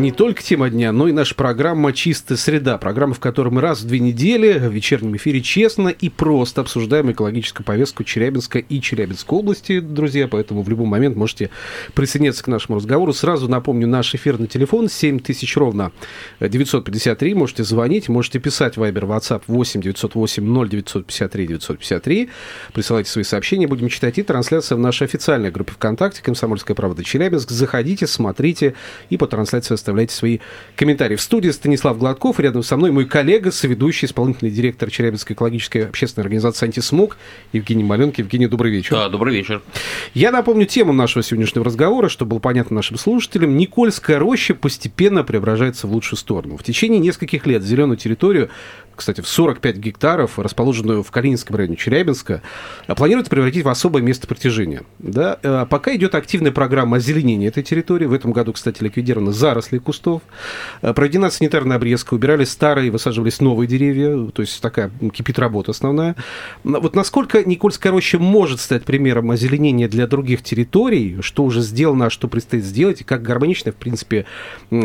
не только тема дня, но и наша программа «Чистая среда». Программа, в которой мы раз в две недели в вечернем эфире честно и просто обсуждаем экологическую повестку Челябинска и Челябинской области, друзья. Поэтому в любой момент можете присоединяться к нашему разговору. Сразу напомню, наш эфирный телефон 7000 ровно 953. Можете звонить, можете писать Viber, WhatsApp 8 908 0953 953. Присылайте свои сообщения, будем читать. И трансляция в нашей официальной группе ВКонтакте «Комсомольская правда Челябинск». Заходите, смотрите и по трансляции оставляйте свои комментарии. В студии Станислав Гладков, рядом со мной мой коллега, соведущий, исполнительный директор Челябинской экологической общественной организации «Антисмог» Евгений Маленкин. Евгений, добрый вечер. Да, добрый вечер. Я напомню тему нашего сегодняшнего разговора, чтобы было понятно нашим слушателям. Никольская роща постепенно преображается в лучшую сторону. В течение нескольких лет зеленую территорию кстати, в 45 гектаров, расположенную в Калининском районе Челябинска, планируется превратить в особое место притяжения. Да? Э, пока идет активная программа озеленения этой территории. В этом году, кстати, ликвидированы заросли кустов. Э, проведена санитарная обрезка, убирали старые, высаживались новые деревья. То есть такая кипит работа основная. Вот насколько Никольская роща может стать примером озеленения для других территорий, что уже сделано, а что предстоит сделать, и как гармонично, в принципе,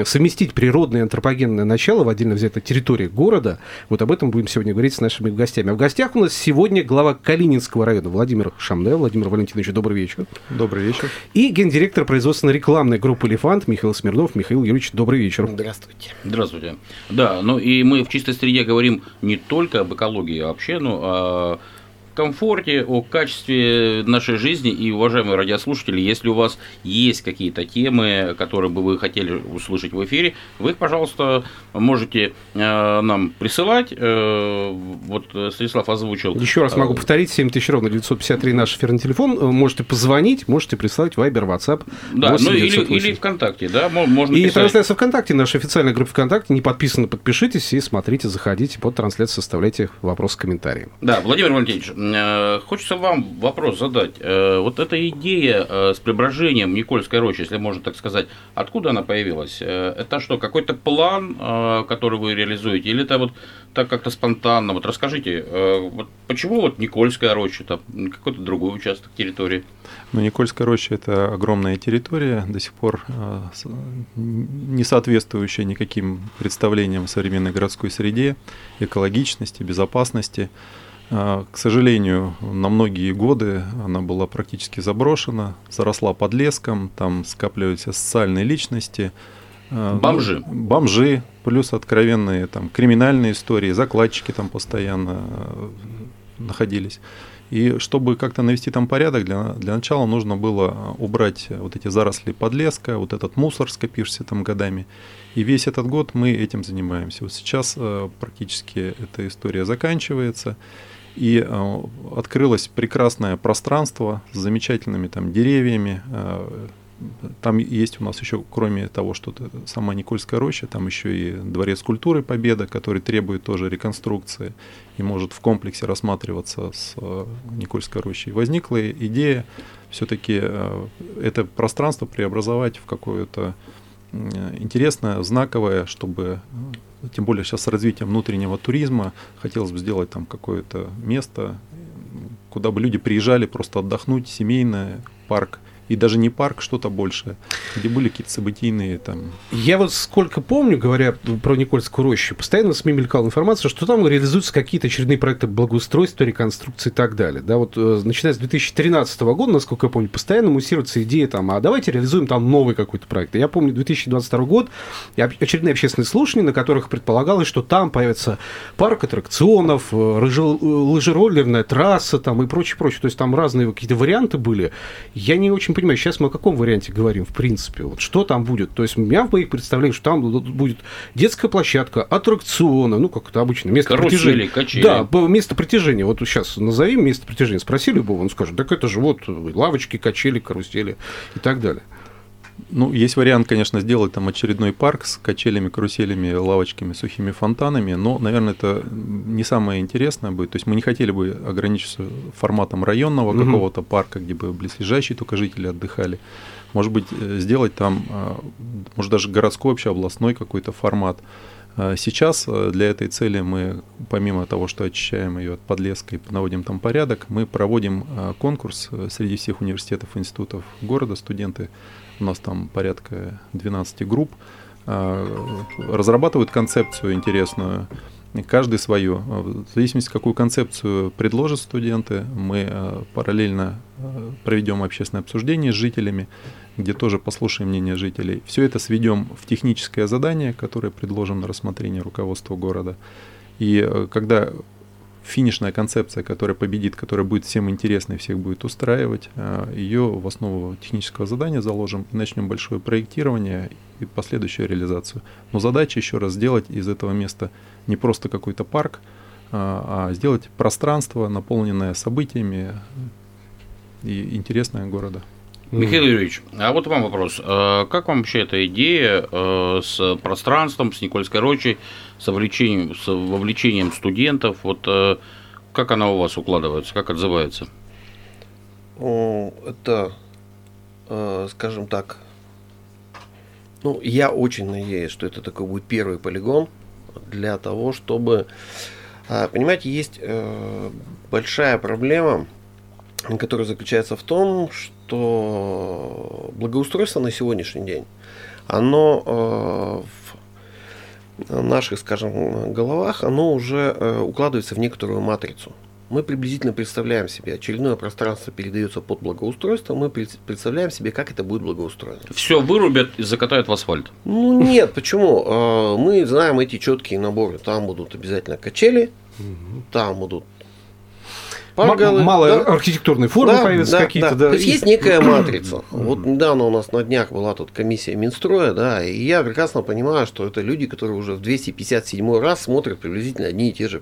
совместить природное антропогенное начало в отдельно взятой территории города. Вот об этом будем сегодня говорить с нашими гостями. А в гостях у нас сегодня глава Калининского района Владимир Шамне. Владимир Валентинович, добрый вечер. Добрый вечер. И гендиректор производственно-рекламной группы «Элефант» Михаил Смирнов. Михаил Юрьевич, добрый вечер. Здравствуйте. Здравствуйте. Да, ну и мы в чистой среде говорим не только об экологии, а вообще, ну, о комфорте, о качестве нашей жизни. И, уважаемые радиослушатели, если у вас есть какие-то темы, которые бы вы хотели услышать в эфире, вы их, пожалуйста, можете э, нам присылать. Э, вот Станислав озвучил. Еще раз могу повторить, 7000 ровно 953 наш эфирный телефон. Можете позвонить, можете прислать Viber, WhatsApp. Да, ну или, или ВКонтакте, да, можно И писать. трансляция ВКонтакте, наша официальная группа ВКонтакте, не подписаны, подпишитесь и смотрите, заходите под трансляцию, составляйте вопрос, комментарии. Да, Владимир Валентинович, Э, хочется вам вопрос задать. Э, вот эта идея э, с преображением Никольской рощи, если можно так сказать, откуда она появилась? Это что, какой-то план, который вы реализуете, или это вот так как-то спонтанно? Вот расскажите, вот почему вот Никольская роща, там какой-то другой участок территории? Ну, Никольская роща – это огромная территория, до сих пор не соответствующая никаким представлениям о современной городской среде, экологичности, безопасности. К сожалению, на многие годы она была практически заброшена, заросла под леском, там скапливаются социальные личности. А, ну, бомжи. бомжи, плюс откровенные там, криминальные истории, закладчики там постоянно э, находились. И чтобы как-то навести там порядок, для, для начала нужно было убрать вот эти заросли подлеска, вот этот мусор, скопившийся там годами. И весь этот год мы этим занимаемся. Вот сейчас э, практически эта история заканчивается. И э, открылось прекрасное пространство с замечательными там деревьями. Э, там есть у нас еще, кроме того, что сама Никольская роща, там еще и дворец культуры Победа, который требует тоже реконструкции и может в комплексе рассматриваться с э, Никольской рощей. Возникла идея все-таки э, это пространство преобразовать в какое-то интересное, знаковое, чтобы тем более сейчас с развитием внутреннего туризма, хотелось бы сделать там какое-то место, куда бы люди приезжали просто отдохнуть, семейное, парк и даже не парк, что-то большее, где были какие-то событийные там. Я вот сколько помню, говоря про Никольскую рощу, постоянно СМИ мелькала информация, что там реализуются какие-то очередные проекты благоустройства, реконструкции и так далее. Да, вот э, начиная с 2013 года, насколько я помню, постоянно муссируется идея там, а давайте реализуем там новый какой-то проект. Я помню 2022 год, очередные общественные слушания, на которых предполагалось, что там появится парк аттракционов, э, лыжероллерная трасса там и прочее, прочее. То есть там разные какие-то варианты были. Я не очень понимаю, сейчас мы о каком варианте говорим, в принципе. Вот что там будет? То есть у меня в моих представлениях, что там будет детская площадка, аттракционы, ну, как это обычно, место Карусели, притяжения. Качели. Да, место притяжения. Вот сейчас назови место притяжения. Спроси любого, он скажет, так это же вот лавочки, качели, карусели и так далее. Ну, есть вариант, конечно, сделать там очередной парк с качелями, каруселями, лавочками, сухими фонтанами, но, наверное, это не самое интересное будет. То есть мы не хотели бы ограничиться форматом районного угу. какого-то парка, где бы близлежащие только жители отдыхали. может быть, э, сделать там, э, может, даже городской, вообще областной какой-то формат. Э, сейчас для этой цели мы, помимо того, что очищаем ее от подлеска и наводим там порядок, мы проводим конкурс среди всех университетов и институтов города. Студенты, у нас там порядка 12 групп, разрабатывают концепцию интересную, каждый свою. В зависимости, какую концепцию предложат студенты, мы э, параллельно э, проведем общественное обсуждение с жителями, где тоже послушаем мнение жителей. Все это сведем в техническое задание, которое предложим на рассмотрение руководства города. И э, когда финишная концепция, которая победит, которая будет всем интересна и всех будет устраивать, ее в основу технического задания заложим и начнем большое проектирование и последующую реализацию. Но задача еще раз сделать из этого места не просто какой-то парк, а, а сделать пространство, наполненное событиями и интересное города. Михаил Юрьевич, а вот вам вопрос. А как вам вообще эта идея э, с пространством, с Никольской рощей, с вовлечением, с вовлечением студентов? Вот э, как она у вас укладывается, как отзывается? Это, э, скажем так, ну, я очень надеюсь, что это такой будет первый полигон для того, чтобы... А, понимаете, есть э, большая проблема, которая заключается в том, что благоустройство на сегодняшний день, оно э, наших, скажем, головах, оно уже э, укладывается в некоторую матрицу мы приблизительно представляем себе, очередное пространство передается под благоустройство, мы представляем себе, как это будет благоустроено. Все вырубят и закатают в асфальт. Ну нет, почему? А, мы знаем эти четкие наборы. Там будут обязательно качели, там будут Пангалы, Мало да? архитектурной формы да, появятся да, какие-то. Да. Да. То есть есть некая матрица. Вот недавно у нас на днях была тут комиссия Минстроя, да, и я прекрасно понимаю, что это люди, которые уже в 257 раз смотрят приблизительно одни и те же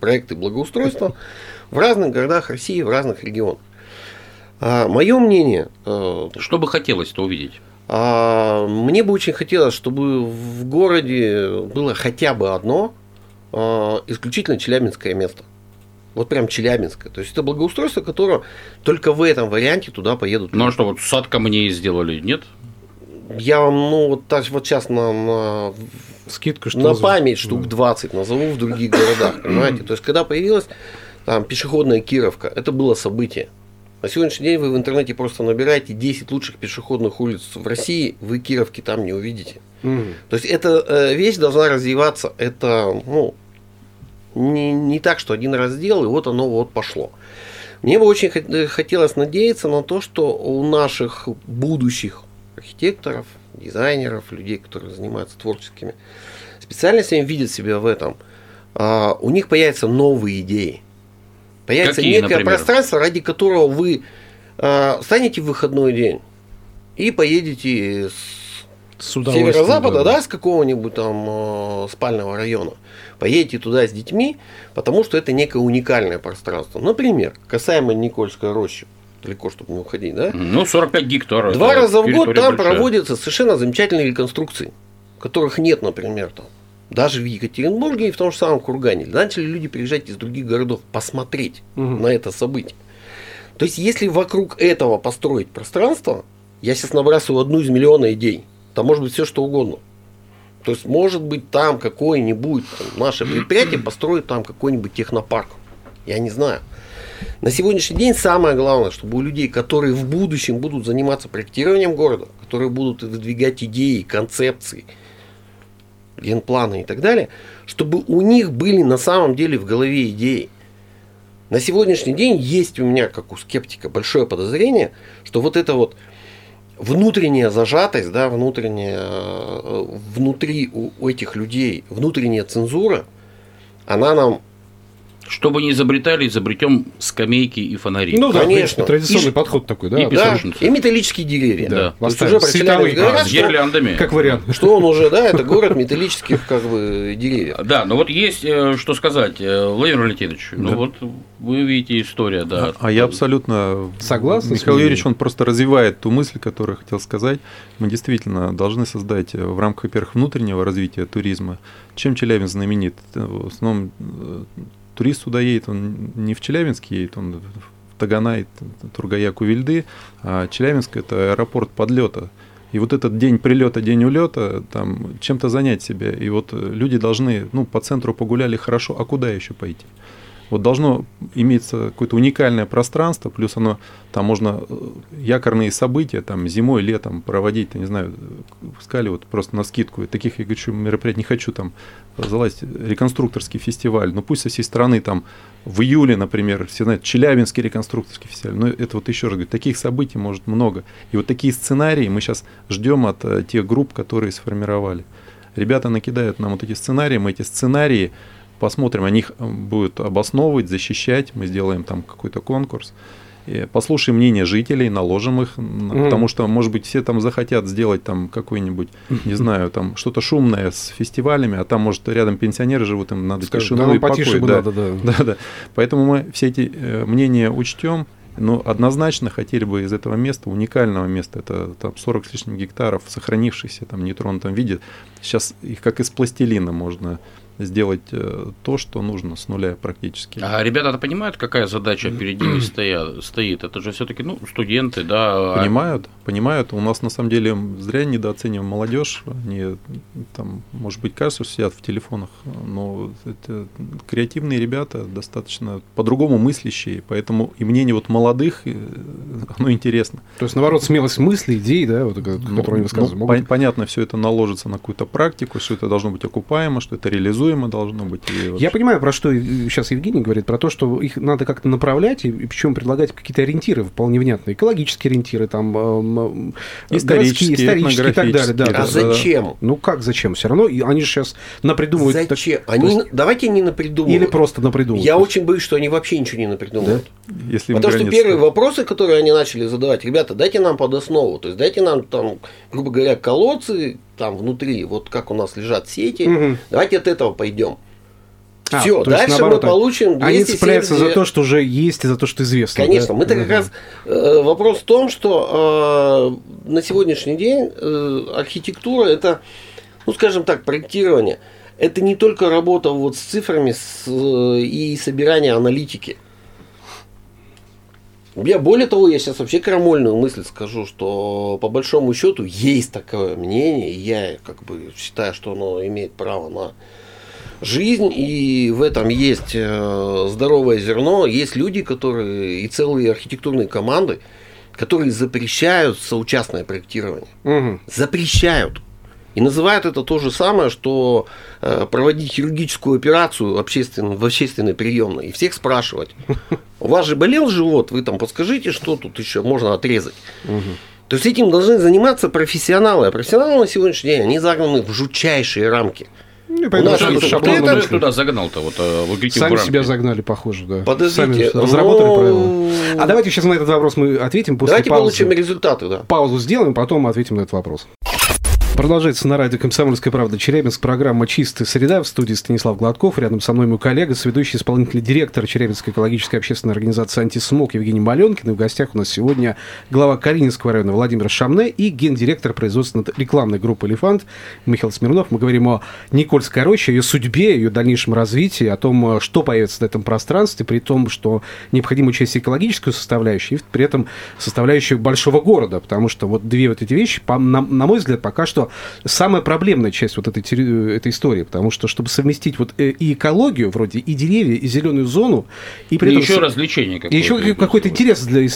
проекты благоустройства в разных городах России, в разных регионах. А, мое мнение... Э, что бы хотелось-то увидеть? А, мне бы очень хотелось, чтобы в городе было хотя бы одно а, исключительно челябинское место. Вот прям Челябинска. То есть это благоустройство, которое только в этом варианте туда поедут. Ну а что, вот сад камней сделали, нет? Я вам, ну, вот, так, вот сейчас на, на, Скидка, что на память штук 20 назову в других городах, понимаете? То есть, когда появилась там пешеходная Кировка, это было событие. На сегодняшний день вы в интернете просто набираете 10 лучших пешеходных улиц в России, вы Кировки там не увидите. Mm. То есть эта э, вещь должна развиваться. Это ну, не, не так, что один раз сделал, и вот оно вот пошло. Мне бы очень хотелось надеяться на то, что у наших будущих архитекторов, дизайнеров, людей, которые занимаются творческими специальностями, видят себя в этом. А, у них появятся новые идеи. Появится Какие, некое например? пространство, ради которого вы а, станете в выходной день и поедете с, с северо-запада, да, с какого-нибудь там э, спального района поедете туда с детьми, потому что это некое уникальное пространство. Например, касаемо Никольской рощи, далеко, чтобы не уходить, да? Ну, 45 гектаров. Два раза в год там большая. проводятся совершенно замечательные реконструкции, которых нет, например, там. Даже в Екатеринбурге и в том же самом Кургане. Начали люди приезжать из других городов посмотреть угу. на это событие. То есть, если вокруг этого построить пространство, я сейчас набрасываю одну из миллиона идей. Там может быть все что угодно. То есть, может быть, там какое-нибудь наше предприятие построит там какой-нибудь технопарк. Я не знаю. На сегодняшний день самое главное, чтобы у людей, которые в будущем будут заниматься проектированием города, которые будут выдвигать идеи, концепции, генпланы и так далее, чтобы у них были на самом деле в голове идеи. На сегодняшний день есть у меня, как у скептика, большое подозрение, что вот это вот внутренняя зажатость, да, внутренняя, э, внутри у, у этих людей, внутренняя цензура, она нам чтобы не изобретали, изобретем скамейки и фонари. Ну да, конечно. Традиционный и, подход такой, да? И, да, и металлические деревья. Да, да. То уже Световые, говорят, а, с гирляндами. Как вариант. Что он уже, да, это город металлических как бы деревьев. Да, но вот есть э, что сказать, э, Владимир Валентинович, ну вот вы видите история, да. А, а я абсолютно согласен. Михаил Юрьевич, он просто развивает ту мысль, которую я хотел сказать. Мы действительно должны создать э, в рамках, во-первых, внутреннего развития туризма. Чем Челябинск знаменит? В основном турист сюда едет, он не в Челябинск едет, он Таганай, Тургая, Кувильды, а Челябинск – это аэропорт подлета. И вот этот день прилета, день улета, там чем-то занять себя. И вот люди должны, ну, по центру погуляли хорошо, а куда еще пойти? Вот должно иметься какое-то уникальное пространство, плюс оно, там можно э, якорные события, там зимой, летом проводить, не знаю, скале вот просто на скидку, таких, я говорю, мероприятий не хочу там залазить, реконструкторский фестиваль, ну пусть со всей страны там в июле, например, все знают, Челябинский реконструкторский фестиваль, но это вот еще раз говорю, таких событий может много. И вот такие сценарии мы сейчас ждем от э, тех групп, которые сформировали. Ребята накидают нам вот эти сценарии, мы эти сценарии посмотрим, они их э, будут обосновывать, защищать, мы сделаем там какой-то конкурс. Послушаем мнение жителей, наложим их, mm. потому что, может быть, все там захотят сделать там какой-нибудь, не знаю, там что-то шумное с фестивалями, а там, может, рядом пенсионеры живут, им надо Скажут, тишину да, и покой. Да, надо, да. да, да. Поэтому мы все эти э, мнения учтем, но однозначно хотели бы из этого места, уникального места, это там 40 с лишним гектаров, сохранившихся там нетронутом виде, сейчас их как из пластилина можно сделать э, то, что нужно с нуля практически. А ребята-то понимают, какая задача перед ними стоит? Это же все-таки ну, студенты, да? А понимают, понимают. У нас на самом деле зря недооцениваем молодежь. Они там, может быть, кажется, что сидят в телефонах, но это креативные ребята, достаточно по-другому мыслящие, поэтому и мнение вот молодых, э, оно интересно. То есть, наоборот, смелость мысли, идей, да, вот, которые ну, они высказывают. Ну, могут... Понятно, все это наложится на какую-то практику, что это должно быть окупаемо, что это реализуемо предсказуемо должно быть. Я понимаю, про что сейчас Евгений говорит, про то, что их надо как-то направлять, и причем предлагать какие-то ориентиры вполне внятные, экологические ориентиры, там, исторические, исторические и так далее. Да, а да, зачем? Ну как зачем? Все равно они же сейчас напридумывают. Зачем? Так, они, есть... Давайте не напридумывают. Или просто напридумывают. Я очень боюсь, что они вообще ничего не напридумывают. Да? Если Потому что первые вопросы, которые они начали задавать, ребята, дайте нам под основу, то есть дайте нам там, грубо говоря, колодцы, там внутри, вот как у нас лежат сети, угу. давайте от этого пойдем. А, Все, дальше есть, наоборот, мы получим 270... Они цепляются за то, что уже есть, и за то, что известно. Конечно, да? мы-то как раз... Э, вопрос в том, что э, на сегодняшний день э, архитектура – это, ну, скажем так, проектирование. Это не только работа вот с цифрами с, э, и собирание аналитики. Я более того, я сейчас вообще крамольную мысль скажу, что по большому счету есть такое мнение, и я как бы считаю, что оно имеет право на жизнь, и в этом есть э, здоровое зерно. Есть люди, которые и целые архитектурные команды, которые запрещают соучастное проектирование. Угу. Запрещают. И называют это то же самое, что э, проводить хирургическую операцию общественно, в общественной приемной и всех спрашивать. У вас же болел живот, вы там подскажите, что тут еще можно отрезать. Угу. То есть этим должны заниматься профессионалы. А профессионалы на сегодняшний день, они загнаны в жутчайшие рамки. Не, поэтому, что, что, ты это туда загнал-то? Вот, э, в Сами себя загнали, похоже, да. Подождите. Сами разработали но... правила. А давайте сейчас на этот вопрос мы ответим после давайте паузы. Давайте получим результаты, да. Паузу сделаем, потом ответим на этот вопрос. Продолжается на радио «Комсомольская правда» Челябинск. Программа «Чистая среда». В студии Станислав Гладков. Рядом со мной мой коллега, сведущий исполнительный директор Челябинской экологической общественной организации «Антисмог» Евгений Маленкин. И в гостях у нас сегодня глава Калининского района Владимир Шамне и гендиректор производственной рекламной группы «Элефант» Михаил Смирнов. Мы говорим о Никольской роще, ее судьбе, ее дальнейшем развитии, о том, что появится на этом пространстве, при том, что необходимо учесть экологическую составляющую и при этом составляющую большого города. Потому что вот две вот эти вещи, на мой взгляд, пока что самая проблемная часть вот этой, этой истории, потому что, чтобы совместить вот э, и экологию, вроде и деревья, и зеленую зону, и при и этом... еще развлечение какое-то. Еще какой-то интерес для,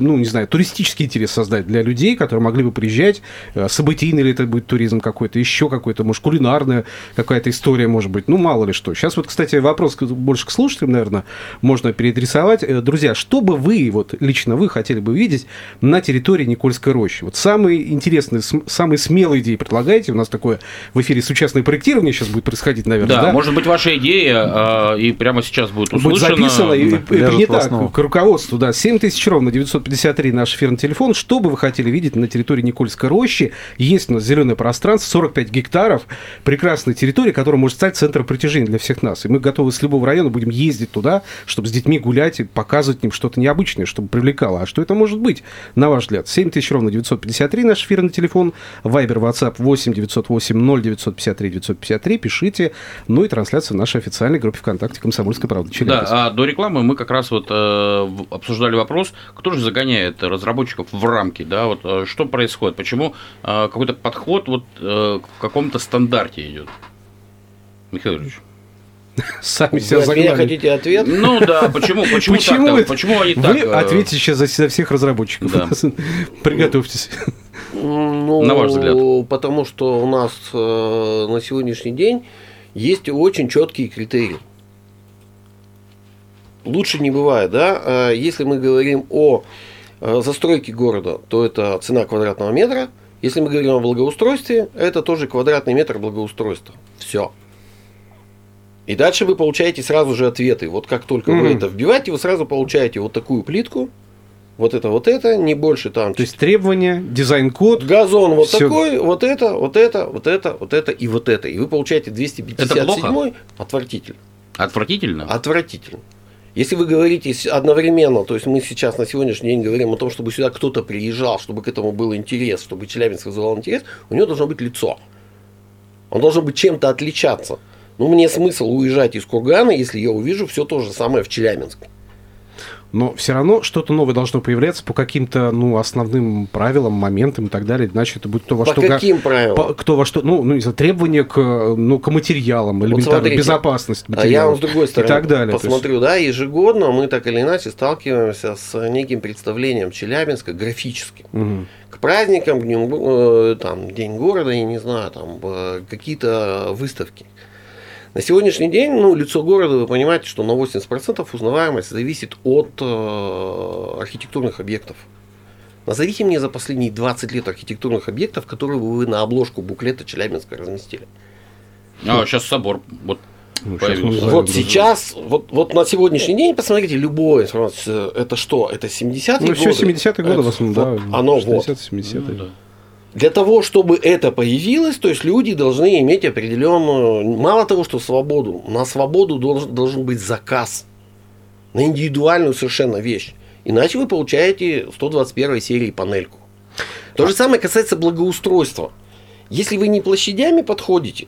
ну, не знаю, туристический интерес создать для людей, которые могли бы приезжать, э, событийный ли это будет туризм какой-то, еще какой-то, может, кулинарная какая-то история, может быть, ну, мало ли что. Сейчас вот, кстати, вопрос больше к слушателям, наверное, можно переадресовать. Э, друзья, что бы вы, вот лично вы хотели бы видеть на территории Никольской рощи? Вот самые интересные, самые смелые идеи предлагаете. У нас такое в эфире сучастное проектирование сейчас будет происходить, наверное. Да, да? может быть, ваша идея э, и прямо сейчас будет услышана. Будет записана и да, принята к руководству. Да, 7 тысяч ровно, 953 наш эфирный телефон. Что бы вы хотели видеть на территории Никольской рощи? Есть у нас зеленое пространство, 45 гектаров, прекрасная территория, которая может стать центром притяжения для всех нас. И мы готовы с любого района будем ездить туда, чтобы с детьми гулять и показывать им что-то необычное, чтобы привлекало. А что это может быть, на ваш взгляд? 7 тысяч ровно 953 наш эфирный телефон, Вайбер, WhatsApp WhatsApp 8 908 0 953 953. Пишите. Ну и трансляция в нашей официальной группе ВКонтакте «Комсомольская правда». Челябинск. Да, а до рекламы мы как раз вот э, обсуждали вопрос, кто же загоняет разработчиков в рамки, да, вот э, что происходит, почему э, какой-то подход вот э, в каком-то стандарте идет. Михаил Ильич. Сами Вы себя меня загнали. хотите ответ? Ну да, почему, почему, Почему, так-то? это- почему они так? Вы э, ответите сейчас за, за всех разработчиков. Да. Приготовьтесь. Ну, На ваш взгляд? Потому что у нас э, на сегодняшний день есть очень четкие критерии. Лучше не бывает, да? Э, Если мы говорим о э, застройке города, то это цена квадратного метра. Если мы говорим о благоустройстве, это тоже квадратный метр благоустройства. Все. И дальше вы получаете сразу же ответы. Вот как только вы Мгм. это вбиваете, вы сразу получаете вот такую плитку, вот это, вот это, не больше там То есть требования, дизайн-код. Газон вот Всё. такой, вот это, вот это, вот это, вот это и вот это. И вы получаете 257 отвратительно. Отвратительно? Отвратительно. Если вы говорите одновременно, то есть мы сейчас на сегодняшний день говорим о том, чтобы сюда кто-то приезжал, чтобы к этому был интерес, чтобы Челябинск вызывал интерес, у него должно быть лицо. Он должен быть чем-то отличаться. Ну, мне смысл уезжать из Кургана, если я увижу все то же самое в Челябинске. Но все равно что-то новое должно появляться по каким-то ну, основным правилам, моментам и так далее. Иначе это будет то, во По что... га- каким правилам? по- кто во что, ну, ну, знаю, требования к, ну, к материалам, элементарно, смотрите, безопасность А я материалов вам с другой стороны и так далее. То есть- посмотрю, да, ежегодно мы так или иначе сталкиваемся с неким представлением Челябинска графическим. Мгм. К праздникам, к дню, э, там, День города, я не знаю, там э, какие-то выставки. На сегодняшний день, ну, лицо города, вы понимаете, что на 80% узнаваемость зависит от э, архитектурных объектов. Назовите мне за последние 20 лет архитектурных объектов, которые вы на обложку буклета Челябинска разместили. А, сейчас собор вот Ну, появился. Вот сейчас, вот, вот на сегодняшний день, посмотрите, любое информацию, это что? Это 70-е Ну, все годы? 70-е годы в Это основном, вот да. Оно вот. 60-70-е. Ну, да. Для того, чтобы это появилось, то есть люди должны иметь определенную, мало того, что свободу, на свободу должен, должен быть заказ, на индивидуальную совершенно вещь. Иначе вы получаете 121 серии панельку. То же самое касается благоустройства. Если вы не площадями подходите,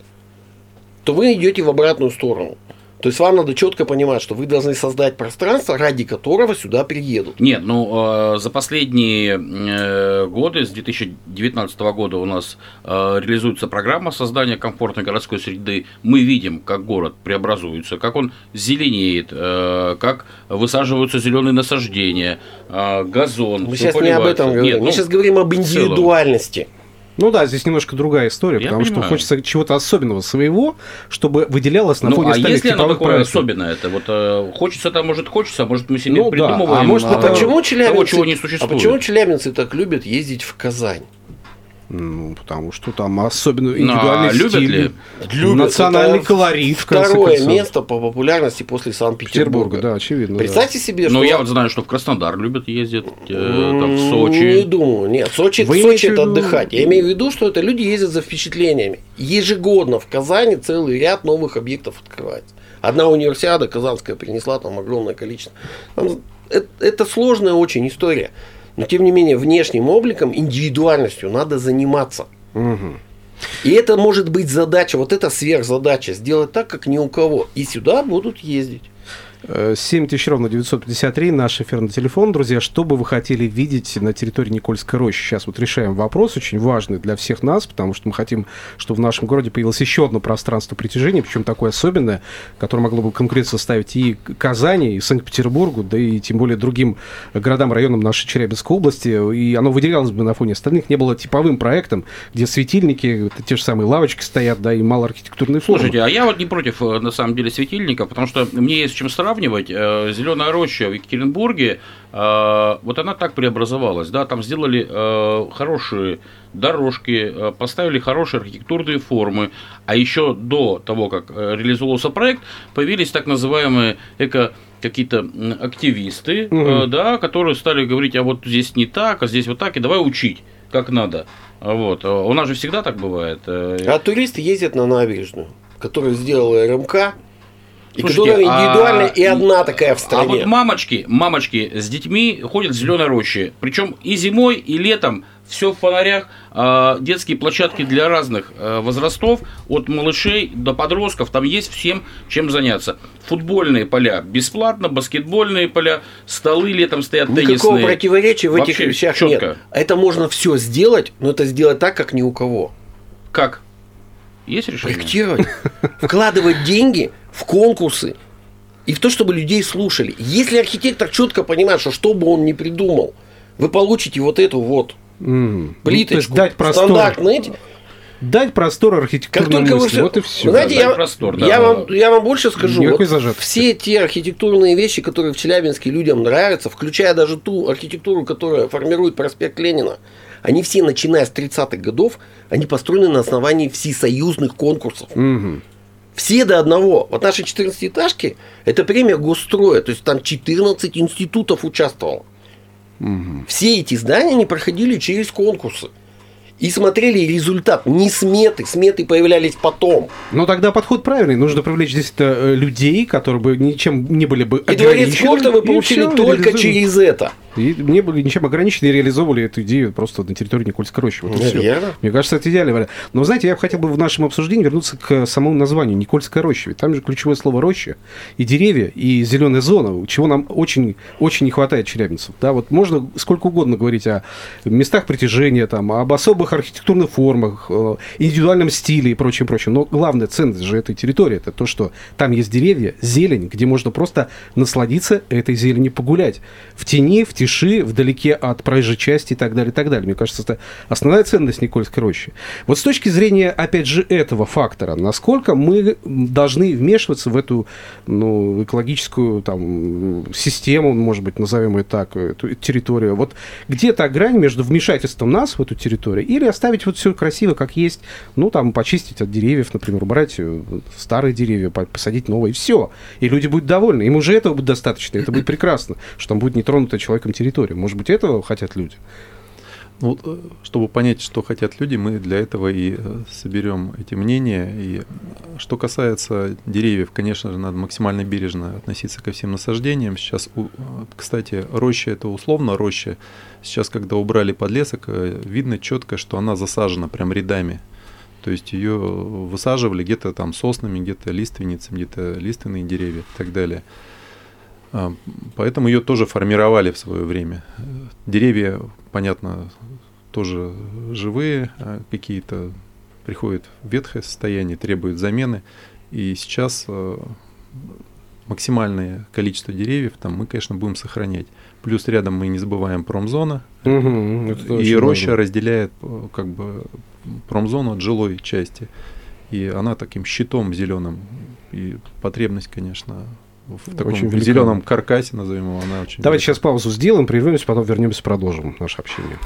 то вы идете в обратную сторону. То есть вам надо четко понимать, что вы должны создать пространство, ради которого сюда приедут. Нет, ну э, за последние э, годы, с 2019 года у нас э, реализуется программа создания комфортной городской среды. Мы видим, как город преобразуется, как он зеленеет, э, как высаживаются зеленые насаждения, э, газон. Мы сейчас не об этом говорим. Нет, Мы ну, сейчас говорим об в целом. Ну да, здесь немножко другая история, Я потому что понимаю. хочется чего-то особенного своего, чтобы выделялось на Ну, фоне а остальных если оно такое проектов. особенное, это вот э, хочется там, может, хочется, а может, мы себе Ну да, придумываем. а может, А это- почему того, челябинцы, чего не а существует. почему челябинцы так любят ездить в Казань? Ну, потому что там особенно Ну, а индивидуальный любят стиль, ли? Любят. национальный Это колорит, Второе концов. место по популярности после Санкт-Петербурга. Петербурга, да, очевидно. да. Представьте себе, что... Ну, я вот знаю, что в Краснодар любят ездить, э, там, в Сочи. Не думаю, нет. Сочи, Вы Сочи это отдыхать. Я имею в виду, что это люди ездят за впечатлениями. Ежегодно в Казани целый ряд новых объектов открывается. Одна универсиада казанская принесла там огромное количество. Там это, это сложная очень история. Но тем не менее, внешним обликом, индивидуальностью надо заниматься. Мгм. И это может быть задача, вот это сверхзадача, сделать так, как ни у кого. И сюда будут ездить. Э, 7 тысяч ровно 953, наш эфирный телефон. Друзья, что бы вы хотели видеть на территории Никольской рощи? Сейчас вот решаем вопрос, очень важный для всех нас, потому что мы хотим, чтобы в нашем городе появилось еще одно пространство притяжения, причем такое особенное, которое могло бы конкуренцию составить и Казани, и Санкт-Петербургу, да и тем более другим городам, районам нашей Челябинской области. И оно выделялось бы на фоне остальных, не было типовым проектом, где светильники, те же самые лавочки стоят, да, и мало архитектурной формы. Слушайте, а я вот не против, э, на самом деле, светильника, потому что мне есть чем сравнивать. Зеленая роща в Екатеринбурге, э, вот она так преобразовалась, да, там сделали э, хорошие дорожки, э, поставили хорошие архитектурные формы, а еще до того, как э, реализовался проект, появились так называемые эко какие-то активисты, э, Мгм. да, которые стали говорить, а вот здесь не так, а здесь вот так, и давай учить, как надо. Вот. У нас же всегда так бывает. э, А туристы ездят на набережную, которую сделала РМК, и Слушайте, которая а- индивидуальная и одна такая в А стране. вот мамочки, мамочки с детьми ходят в зеленой роще. Причем и зимой, и летом все в фонарях, а, детские площадки для разных а, возрастов, от малышей до подростков, там есть всем чем заняться. Футбольные поля бесплатно, баскетбольные поля, столы летом стоят Никакого теннисные. противоречия в этих вещах чётко. нет. Это можно все сделать, но это сделать так, как ни у кого. Как? Есть решение? Проектировать, вкладывать деньги в конкурсы и в то, чтобы людей слушали. Если архитектор четко понимает, что что бы он ни придумал, вы получите вот эту вот есть плиточку, дать простор, стандартные эти. дать простор Как архитектурной только вы мысли. все... Вот и все. Знаете, я, простор, да. я, вам, я вам больше скажу. Никакой Вот все те архитектурные вещи, которые в Челябинске людям нравятся, включая даже ту архитектуру, которая формирует проспект Ленина, они все, начиная с 30-х годов, они построены на основании всесоюзных конкурсов. Мгм. Все до одного. Вот наши 14-этажки – это премия госстроя. То есть там 14 институтов участвовало. Все эти здания не проходили через конкурсы. И смотрели результат, не сметы. Сметы появлялись потом. Ну, тогда подход правильный. Нужно привлечь здесь людей, которые бы ничем не были бы И дворец спорта вы получили всё, только реализуем. через это. И не были ничем ограничены и реализовывали эту идею просто на территории Никольской рощи. Вот. Мне кажется, это идеальный вариант. Но, знаете, я хотел бы в нашем обсуждении вернуться к самому названию Никольская роща. Ведь там же ключевое слово роща, и деревья, и зеленая зона, чего нам очень, очень не хватает челябинцев. Да, вот можно сколько угодно говорить о местах притяжения, там, об особых архитектурных формах, э, индивидуальном стиле и прочем, прочем. Но главная ценность же этой территории это то, что там есть деревья, зелень, где можно просто насладиться этой зеленью, погулять. В тени, в тиши, вдалеке от проезжей части и так далее, и так далее. Мне кажется, это основная ценность Никольской рощи. Вот с точки зрения, опять же, этого фактора, насколько мы должны вмешиваться в эту ну, экологическую там, систему, может быть, назовем ее так, эту территорию. Вот где та грань между вмешательством нас в эту территорию или оставить вот все красиво, как есть, ну, там, почистить от деревьев, например, убрать э, старые деревья, по- посадить новые, все. И люди будут довольны. Им уже этого будет достаточно, это будет прекрасно, что там будет нетронутая человеком территория. Может быть, этого хотят люди? Ну, э, чтобы понять, что хотят люди, мы для этого и э, соберем эти мнения. И э, что касается деревьев, конечно же, надо максимально бережно относиться ко всем насаждениям. Сейчас, кстати, роща это условно роща. Сейчас, когда убрали подлесок, видно четко, что она засажена прям рядами. То есть ее высаживали где-то там соснами, где-то лиственницами, где-то лиственные деревья и так далее. А, Поэтому ее тоже формировали в свое время. Деревья, понятно, тоже живые, а какие-то приходят в ветхое состояние, требуют замены. И сейчас э, максимальное количество деревьев там мы, конечно, будем сохранять. Плюс рядом мы не забываем промзона. Это И роща важно. разделяет как бы промзону от жилой части. И она таким щитом зеленым. И потребность, конечно, в таком Очень зеленом каркасе, назовем его, она очень Давайте велика. сейчас паузу сделаем, прервемся, потом вернемся, продолжим наше общение.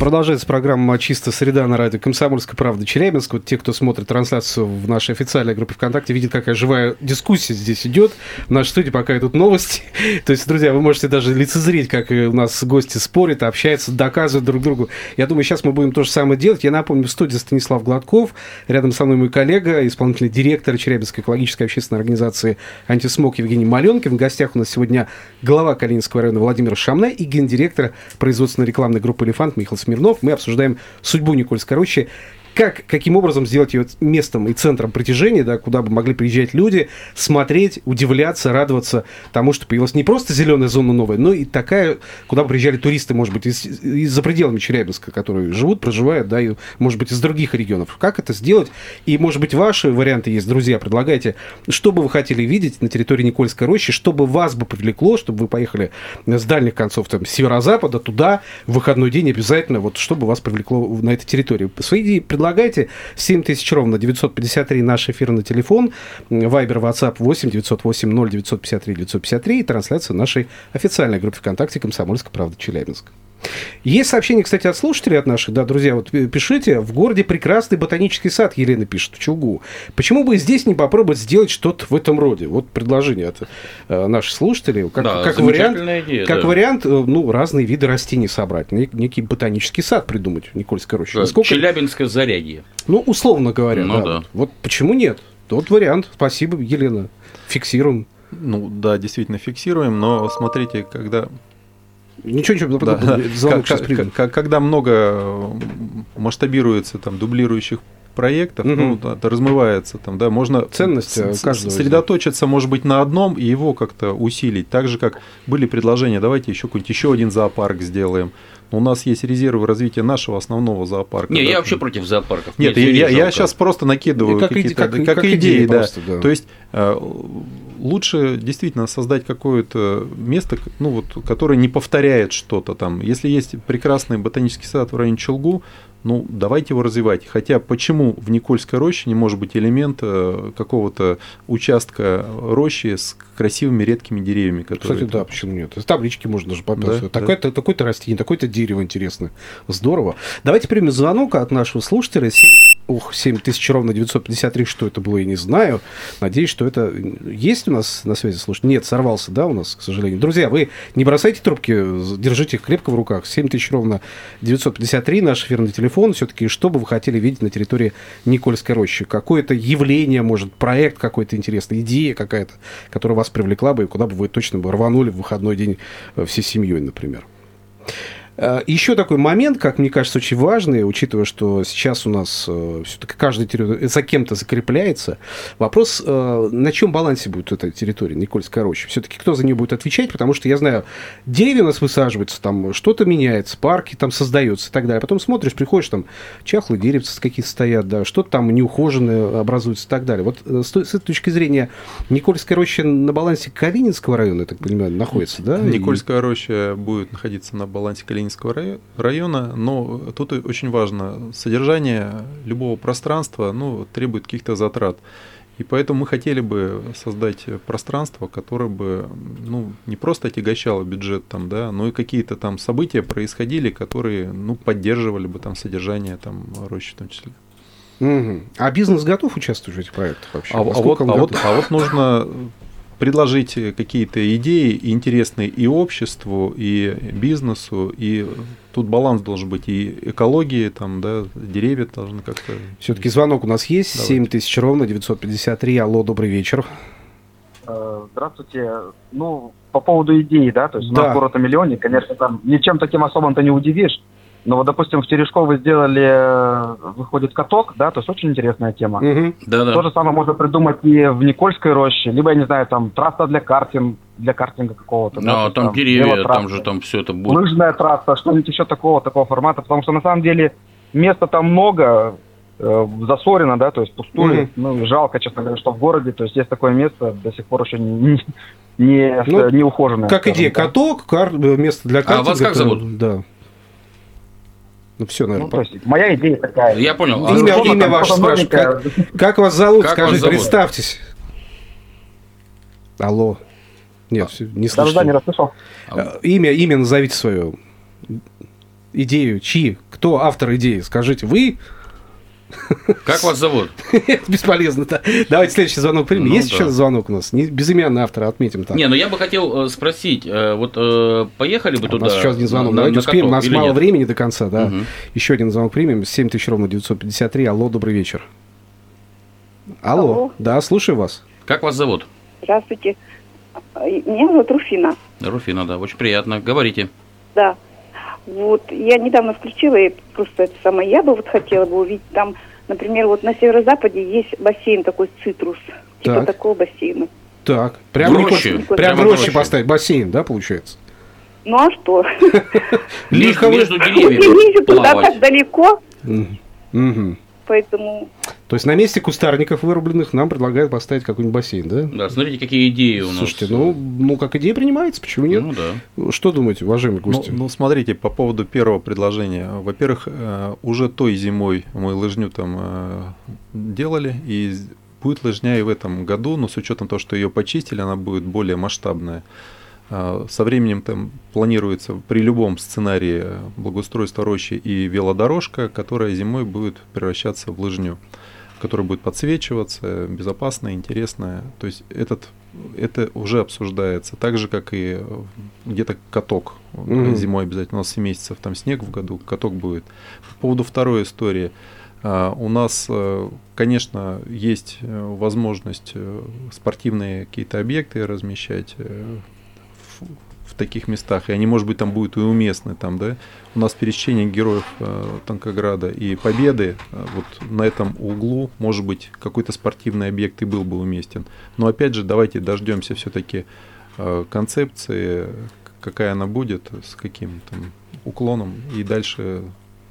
Продолжается программа «Чисто среда» на радио «Комсомольская правда» Челябинск. Вот те, кто смотрит трансляцию в нашей официальной группе ВКонтакте, видят, какая живая дискуссия здесь идет. В нашей студии пока идут новости. То есть, друзья, вы можете даже лицезреть, как э, у нас гости спорят, общаются, доказывают друг другу. Я думаю, сейчас мы будем то же самое делать. Я напомню, в студии Станислав Гладков, рядом со мной мой коллега, исполнительный директор Челябинской экологической общественной организации «Антисмог» Евгений Маленкин. В гостях у нас сегодня глава Калининского района Владимир Шамне и гендиректор производственной рекламной группы «Элефант» Михаил Смирнов. Мы обсуждаем судьбу Никольской рощи, как, каким образом сделать ее местом и центром притяжения, да, куда бы могли приезжать люди, смотреть, удивляться, радоваться тому, что появилась не просто зеленая зона новая, но и такая, куда бы приезжали туристы, может быть, из, за пределами Челябинска, которые живут, проживают, да, и, может быть, из других регионов. Как это сделать? И, может быть, ваши варианты есть, друзья, предлагайте, что бы вы хотели видеть на территории Никольской рощи, чтобы вас бы привлекло, чтобы вы поехали с дальних концов, там, северо-запада туда, в выходной день обязательно, вот, чтобы вас привлекло на этой территории. Свои идеи предлагайте. 7000 ровно 953 наш эфирный телефон. Вайбер, WhatsApp 8 908 0 953 953 и трансляция нашей официальной группы ВКонтакте «Комсомольская правда Челябинск». Есть сообщение, кстати, от слушателей от наших, да, друзья, вот пишите, в городе прекрасный ботанический сад, Елена пишет, в Чугу. Почему бы здесь не попробовать сделать что-то в этом роде? Вот предложение от э, наших слушателей. Как, Да, как вариант, идея, как да. вариант, э, ну, разные виды растений собрать, нек- некий ботанический сад придумать в Никольской роще. Да, Насколько- Челябинское зарядье. ну, условно говоря, Ну да. да. Вот, вот почему нет? Тот вариант. Спасибо, Елена. Фиксируем. Ну да, действительно фиксируем, но смотрите, когда Ничего, ничего, Да, звонок сейчас к- примем. к- Когда много масштабируется там дублирующих проектов, Мгм. ну, это размывается там, да, можно Ценность, с- э, каждого сосредоточиться, может быть, на одном и его как-то усилить. Так же, как были предложения, давайте еще какой-нибудь еще один зоопарк сделаем. Но у нас есть резервы развития нашего основного зоопарка. Не, да. я вообще против зоопарков. Нет, я, я, жалко. сейчас просто накидываю как какие-то как- как, как идеи, идеи да. просто, да. То есть э, лучше действительно создать какое-то место, ну вот, которое не повторяет что-то там. Если есть прекрасный ботанический сад в районе Челгу, ну давайте его развивать. Хотя почему в Никольской роще не может быть элемент э, какого-то участка рощи с красивыми редкими деревьями, которые Кстати, да, почему нет? Из таблички можно даже попасть. Да, Такое-то, такое-то растение, такое-то дерево интересное. Здорово. Давайте примем звонок от нашего слушателя. Ух, 7000 ровно 953, что это было, я не знаю. Надеюсь, что это... Есть у нас на связи слушатель? Нет, сорвался, да, у нас, к сожалению. Друзья, вы не бросайте трубки, держите их крепко в руках. 7000 ровно 953, наш эфирный телефон. Все-таки, что бы вы хотели видеть на территории Никольской рощи? Какое-то явление, может, проект какой-то интересный, идея какая-то, которая вас привлекла бы, и куда бы вы точно бы рванули в выходной день э, всей семьей, например. Э, Еще такой момент, как мне кажется, очень важный, учитывая, что сейчас у нас все-таки каждая территория за кем-то закрепляется. Вопрос, э, на чем балансе будет эта территория Никольская роща? Все-таки кто за нее будет отвечать? Потому что я знаю, деревья у нас высаживаются, там что-то меняется, парки там создаются и так далее. Потом смотришь, приходишь, там чахлые деревца какие-то стоят, да, что-то там неухоженное образуется и так далее. Вот э, с той- с этой точки зрения Никольская роща на балансе Калининского района, я так понимаю, находится, да? И- Никольская роща будет находиться на балансе Калининского рай- района, но тут очень важно, содержание любого пространства ну, требует каких-то затрат. И поэтому мы хотели бы создать пространство, которое бы ну, не просто отягощало бюджет, там, да, но и какие-то там события происходили, которые ну, поддерживали бы там содержание там, рощи в том числе. Мгм. А бизнес готов участвовать в этих проектах вообще? А, а вот, Насколько он а, вот, а вот нужно предложить какие-то идеи интересные и обществу, и бизнесу, и тут баланс должен быть и экологии, там, да, деревья должны как-то... Все-таки звонок у нас есть. Давайте. 7 тысяч ровно, 953. Алло, добрый вечер. Э, Здравствуйте. Ну, по поводу идеи, да, то есть у Да. нас город о миллионе, конечно, там ничем таким особым-то не удивишь. Но вот, допустим, в Терешково вы сделали, э, выходит каток, да, то есть очень интересная тема. Мгм. Да-да. То же самое можно придумать и в Никольской роще, либо, я не знаю, там трасса для картинг, для картинга какого-то. да, Ну, а есть там деревья, там же там все это будет. Лыжная трасса, что-нибудь еще такого, такого формата, потому что на самом деле места там много, э, засорено, да, то есть пустует. Ну, жалко, честно говоря, что в городе, то есть есть такое место, до сих пор еще не, не, Ну, не ухоженное. Как идея, так. каток, кар- э, место для картинга. вас как это- зовут? Да. Ну, все, Ну, наверное. то есть моя идея такая. Я понял. А Имя- имя ваше спрашивают. новенькое. как вас зовут? Как вас Скажите, зовут? представьтесь. Алло. Нет, всё, не Да-да-да, не слышу. расслышал. Э, Имя, имя назовите свое. Идею, чьи? Кто автор идеи? Скажите, вы? Как вас зовут? Бесполезно. да. Давайте следующий звонок примем. Ну, Есть да. еще звонок у нас? Не, безымянный автор, отметим так. Не, ну я бы хотел э, спросить, э, вот э, поехали бы У туда? нас еще один звонок. на- Давайте на успеем. У нас мало нет? времени до конца, да. Мгм. Еще один звонок примем. 7000 ровно 953. Алло, добрый вечер. Алло. Алло. Да, слушаю вас. Как вас зовут? Здравствуйте. А, Меня зовут Руфина. Руфина, да, очень приятно. Говорите. Да. Вот я недавно включила, и просто это самое, я бы вот хотела бы увидеть там, например, вот на северо-западе есть бассейн такой цитрус. Типа Так. такого бассейна. Так. Прямо В роще. Прям в роще роще. поставить. Бассейн, да, получается? Ну а что? Лихо между Не деревьями вижу туда так далеко, поэтому То есть на месте кустарников вырубленных нам предлагают поставить какой-нибудь бассейн, да? Да, смотрите, какие идеи у нас. Слушайте, ну, ну как идея принимается, почему нет? Ну да. Что думаете, уважаемые Ну, гости? ну, смотрите, по поводу первого предложения. Во-первых, э, уже той зимой мы лыжню там э, делали, и будет лыжня и в этом году, но с учетом того, что ее почистили, она будет более масштабная. А, Со временем там планируется при любом сценарии благоустройства рощи и велодорожка, которая зимой будет превращаться в лыжню, которая будет подсвечиваться, безопасная, интересная. То есть этот, это уже обсуждается, так же, как и э, где-то каток. Мгм. Зимой обязательно, у нас 7 месяцев там снег в году, каток будет. По поводу второй истории. А, У нас, э, конечно, есть э, возможность спортивные какие-то объекты размещать в- таких местах, и они, может быть, там будут и уместны, там, да. У нас пересечение героев э, Танкограда и Победы, э, вот на этом углу, может быть, какой-то спортивный объект и был бы уместен. Но опять же, давайте дождемся все-таки э, концепции, какая она будет, с каким там уклоном, и дальше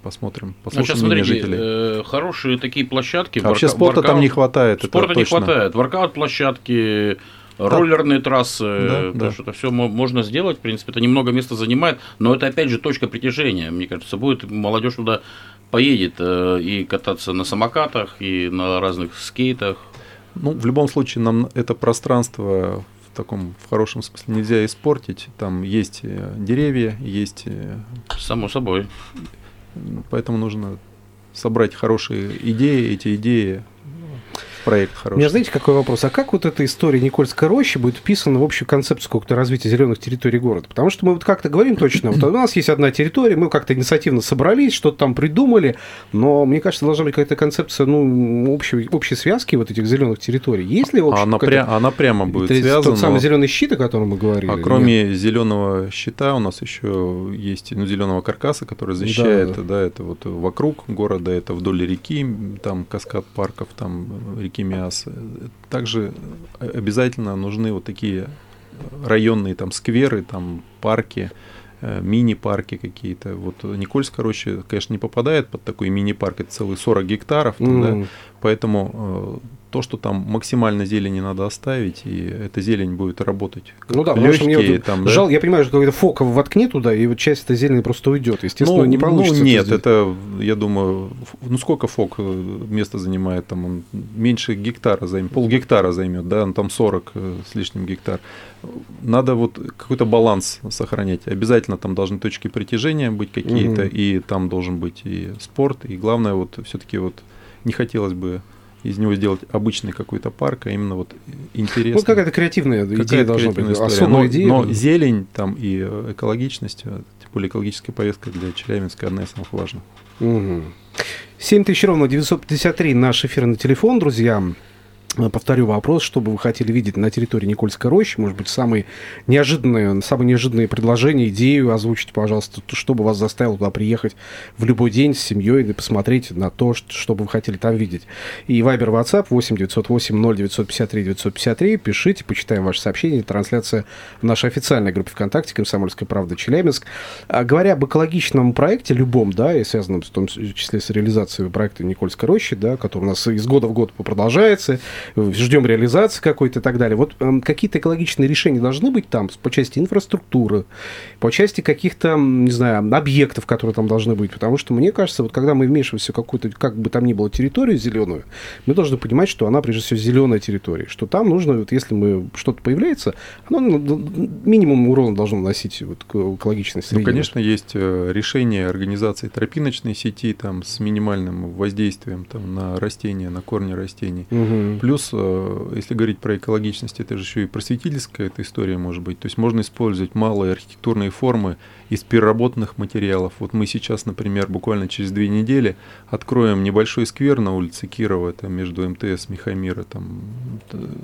посмотрим, послушаем сейчас, мнение смотрите, жителей. Э, хорошие такие площадки. А вообще спорта воркаут, там не хватает. Спорта не хватает. Воркаут-площадки, роллерные трассы, да, да. что это все можно сделать, в принципе, это немного места занимает, но это опять же точка притяжения, мне кажется, будет молодежь туда поедет э, и кататься на самокатах, и на разных скейтах. Ну, в любом случае, нам это пространство в таком в хорошем смысле нельзя испортить. Там есть э, деревья, есть. Э, Само собой. Поэтому нужно собрать хорошие идеи, эти идеи проект хороший. У меня, знаете, какой вопрос? А как вот эта история Никольской рощи будет вписана в общую концепцию какого-то развития зеленых территорий города? Потому что мы вот как-то говорим точно, вот у нас есть одна территория, мы как-то инициативно собрались, что-то там придумали, но мне кажется, должна быть какая-то концепция ну, общей, общей связки вот этих зеленых территорий. Есть ли вообще? Она, пря- она прямо будет это связана. Тот самый зеленый щит, о котором мы говорили. А кроме нет? зеленого щита у нас еще есть ну, зеленого каркаса, который защищает, да, да. да, это вот вокруг города, это вдоль реки, там каскад парков, там реки Миас. Также обязательно нужны вот такие районные там скверы, там парки, э, мини-парки какие-то. Вот Никольская роща, конечно, не попадает под такой мини-парк, это целый 40 гектаров, mm. да, поэтому э, то, что там максимально зелени надо оставить, и эта зелень будет работать. Ну да, легкие, мне вот там, жал, да? я понимаю, что какой-то фок воткни туда, и вот часть этой зелени просто уйдет. Естественно, ну, не получится. Ну нет, это, я думаю, ну сколько фок э, место занимает, там он меньше гектара займет, пол гектара займет, да, он там 40 э, с лишним гектар. Надо вот какой-то баланс сохранять. Обязательно там должны точки притяжения быть какие-то, угу. и там должен быть и спорт, и главное вот все-таки вот не хотелось бы из него сделать обычный какой-то парк, а именно вот интересный. Вот какая-то креативная какая идея должна быть, история. но, идея. Но зелень там и э, экологичность, э, тем более экологическая повестка для Челябинска одна из самых важных. Угу. 7 тысяч ровно 953 наш эфирный телефон, друзья. Э, повторю вопрос, что бы вы хотели видеть на территории Никольской рощи, может быть, самые неожиданные, самые неожиданные предложения, идею озвучите, пожалуйста, что бы вас заставило туда приехать в любой день с семьей и посмотреть на то, что бы вы хотели там видеть. И Вайбер, WhatsApp 8 908 0 953 953, пишите, почитаем ваши сообщения, трансляция в нашей официальной группе ВКонтакте «Комсомольская правда Челябинск». А, говоря об экологичном проекте, любом, да, и связанном в том числе с реализацией проекта Никольской рощи, да, который у нас из года в год продолжается, ждем реализации какой-то и так далее. Вот э, какие-то экологичные решения должны быть там по части инфраструктуры, по части каких-то, не знаю, объектов, которые там должны быть. Потому что мне кажется, вот когда мы вмешиваемся в какую-то, как бы там ни было, территорию зеленую, мы должны понимать, что она, прежде всего, зеленая территория. Что там нужно, вот если мы что-то появляется, оно минимум урона должно наносить вот, к экологичной среде. Ну, конечно, есть э, решение организации тропиночной сети там, с минимальным воздействием там, на растения, на корни растений. Угу. Плюс, э, если говорить про экологичность, это же еще и просветительская эта история может быть. То есть можно использовать малые архитектурные формы из переработанных материалов. Вот мы сейчас, например, буквально через две недели откроем небольшой сквер на улице Кирова, это между МТС Михамира. Там,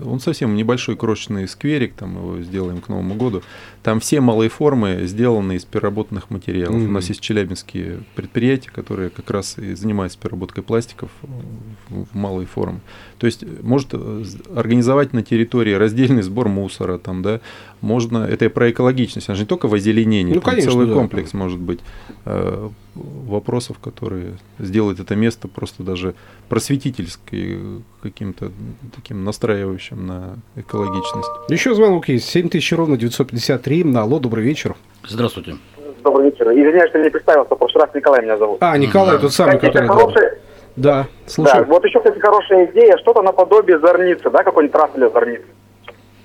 он совсем небольшой крошечный скверик, там его сделаем к Новому году. Там все малые формы сделаны из переработанных материалов. Mm-hmm. У нас есть челябинские предприятия, которые как раз и занимаются переработкой пластиков в малые формы. То есть может э, организовать на территории раздельный сбор мусора, там, да, можно, это про экологичность, она же не только в озеленении, ну, конечно, целый да, комплекс да. может быть э, вопросов, которые сделают это место просто даже просветительским каким-то таким настраивающим на экологичность. Еще звонок есть, 7000 ровно 953, алло, добрый вечер. Здравствуйте. Добрый вечер. Извиняюсь, что не представился, в прошлый раз Николай меня зовут. А, Николай, тот самый, Кстати, который... Хороший... Да, слушай. Да, вот еще, кстати, хорошая идея, что-то наподобие зорницы, да, какой-нибудь трассы для зорницы.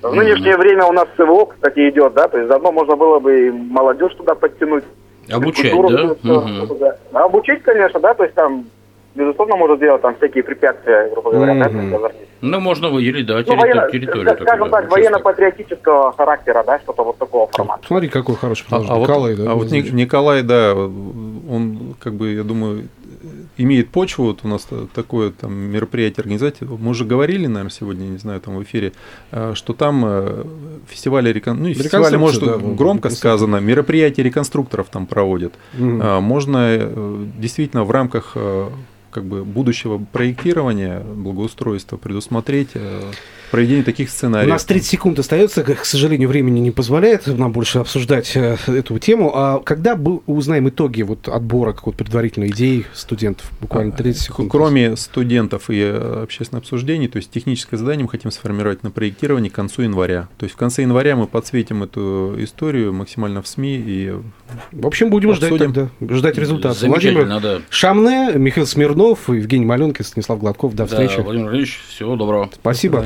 В нынешнее время у нас СВО, кстати, идет, да, то есть заодно можно было бы и молодежь туда подтянуть. Обучать, да? Угу. да? Обучить, конечно, да, то есть там, безусловно, можно сделать там всякие препятствия, грубо говоря, угу. да, Ну, можно выделить, да, ну, военно, территорию. Скажем так, военно-патриотического характера, да, что-то вот такого формата. Смотри, какой хороший а, а Николай, вот, да. А вот Николай, да, он, как бы, я думаю, имеет почву, вот у нас такое там мероприятие организовать. Мы уже говорили, наверное, сегодня, не знаю, там в эфире, э, что там э, фестивали, рекон... ну, фестивали, может, да, громко сказано, мероприятия реконструкторов там проводят. Угу. Можно действительно в рамках как бы будущего проектирования благоустройства предусмотреть проведение таких сценариев. У нас 30 секунд остается, к сожалению, времени не позволяет нам больше обсуждать э, эту тему. А когда мы узнаем итоги вот отбора какой-то предварительной идеи студентов? Буквально 30 а, секунд. Кроме студентов и э, общественных обсуждений, то есть техническое задание мы хотим сформировать на проектировании к концу января. То есть в конце января мы подсветим эту историю максимально в СМИ и В общем, будем обсудим. ждать тогда, ждать результатов. Владимир надо... Шамне, Михаил Смирнов, Евгений Маленко, Станислав Гладков. До встречи. Да, Владимир Ильич, всего доброго. Спасибо.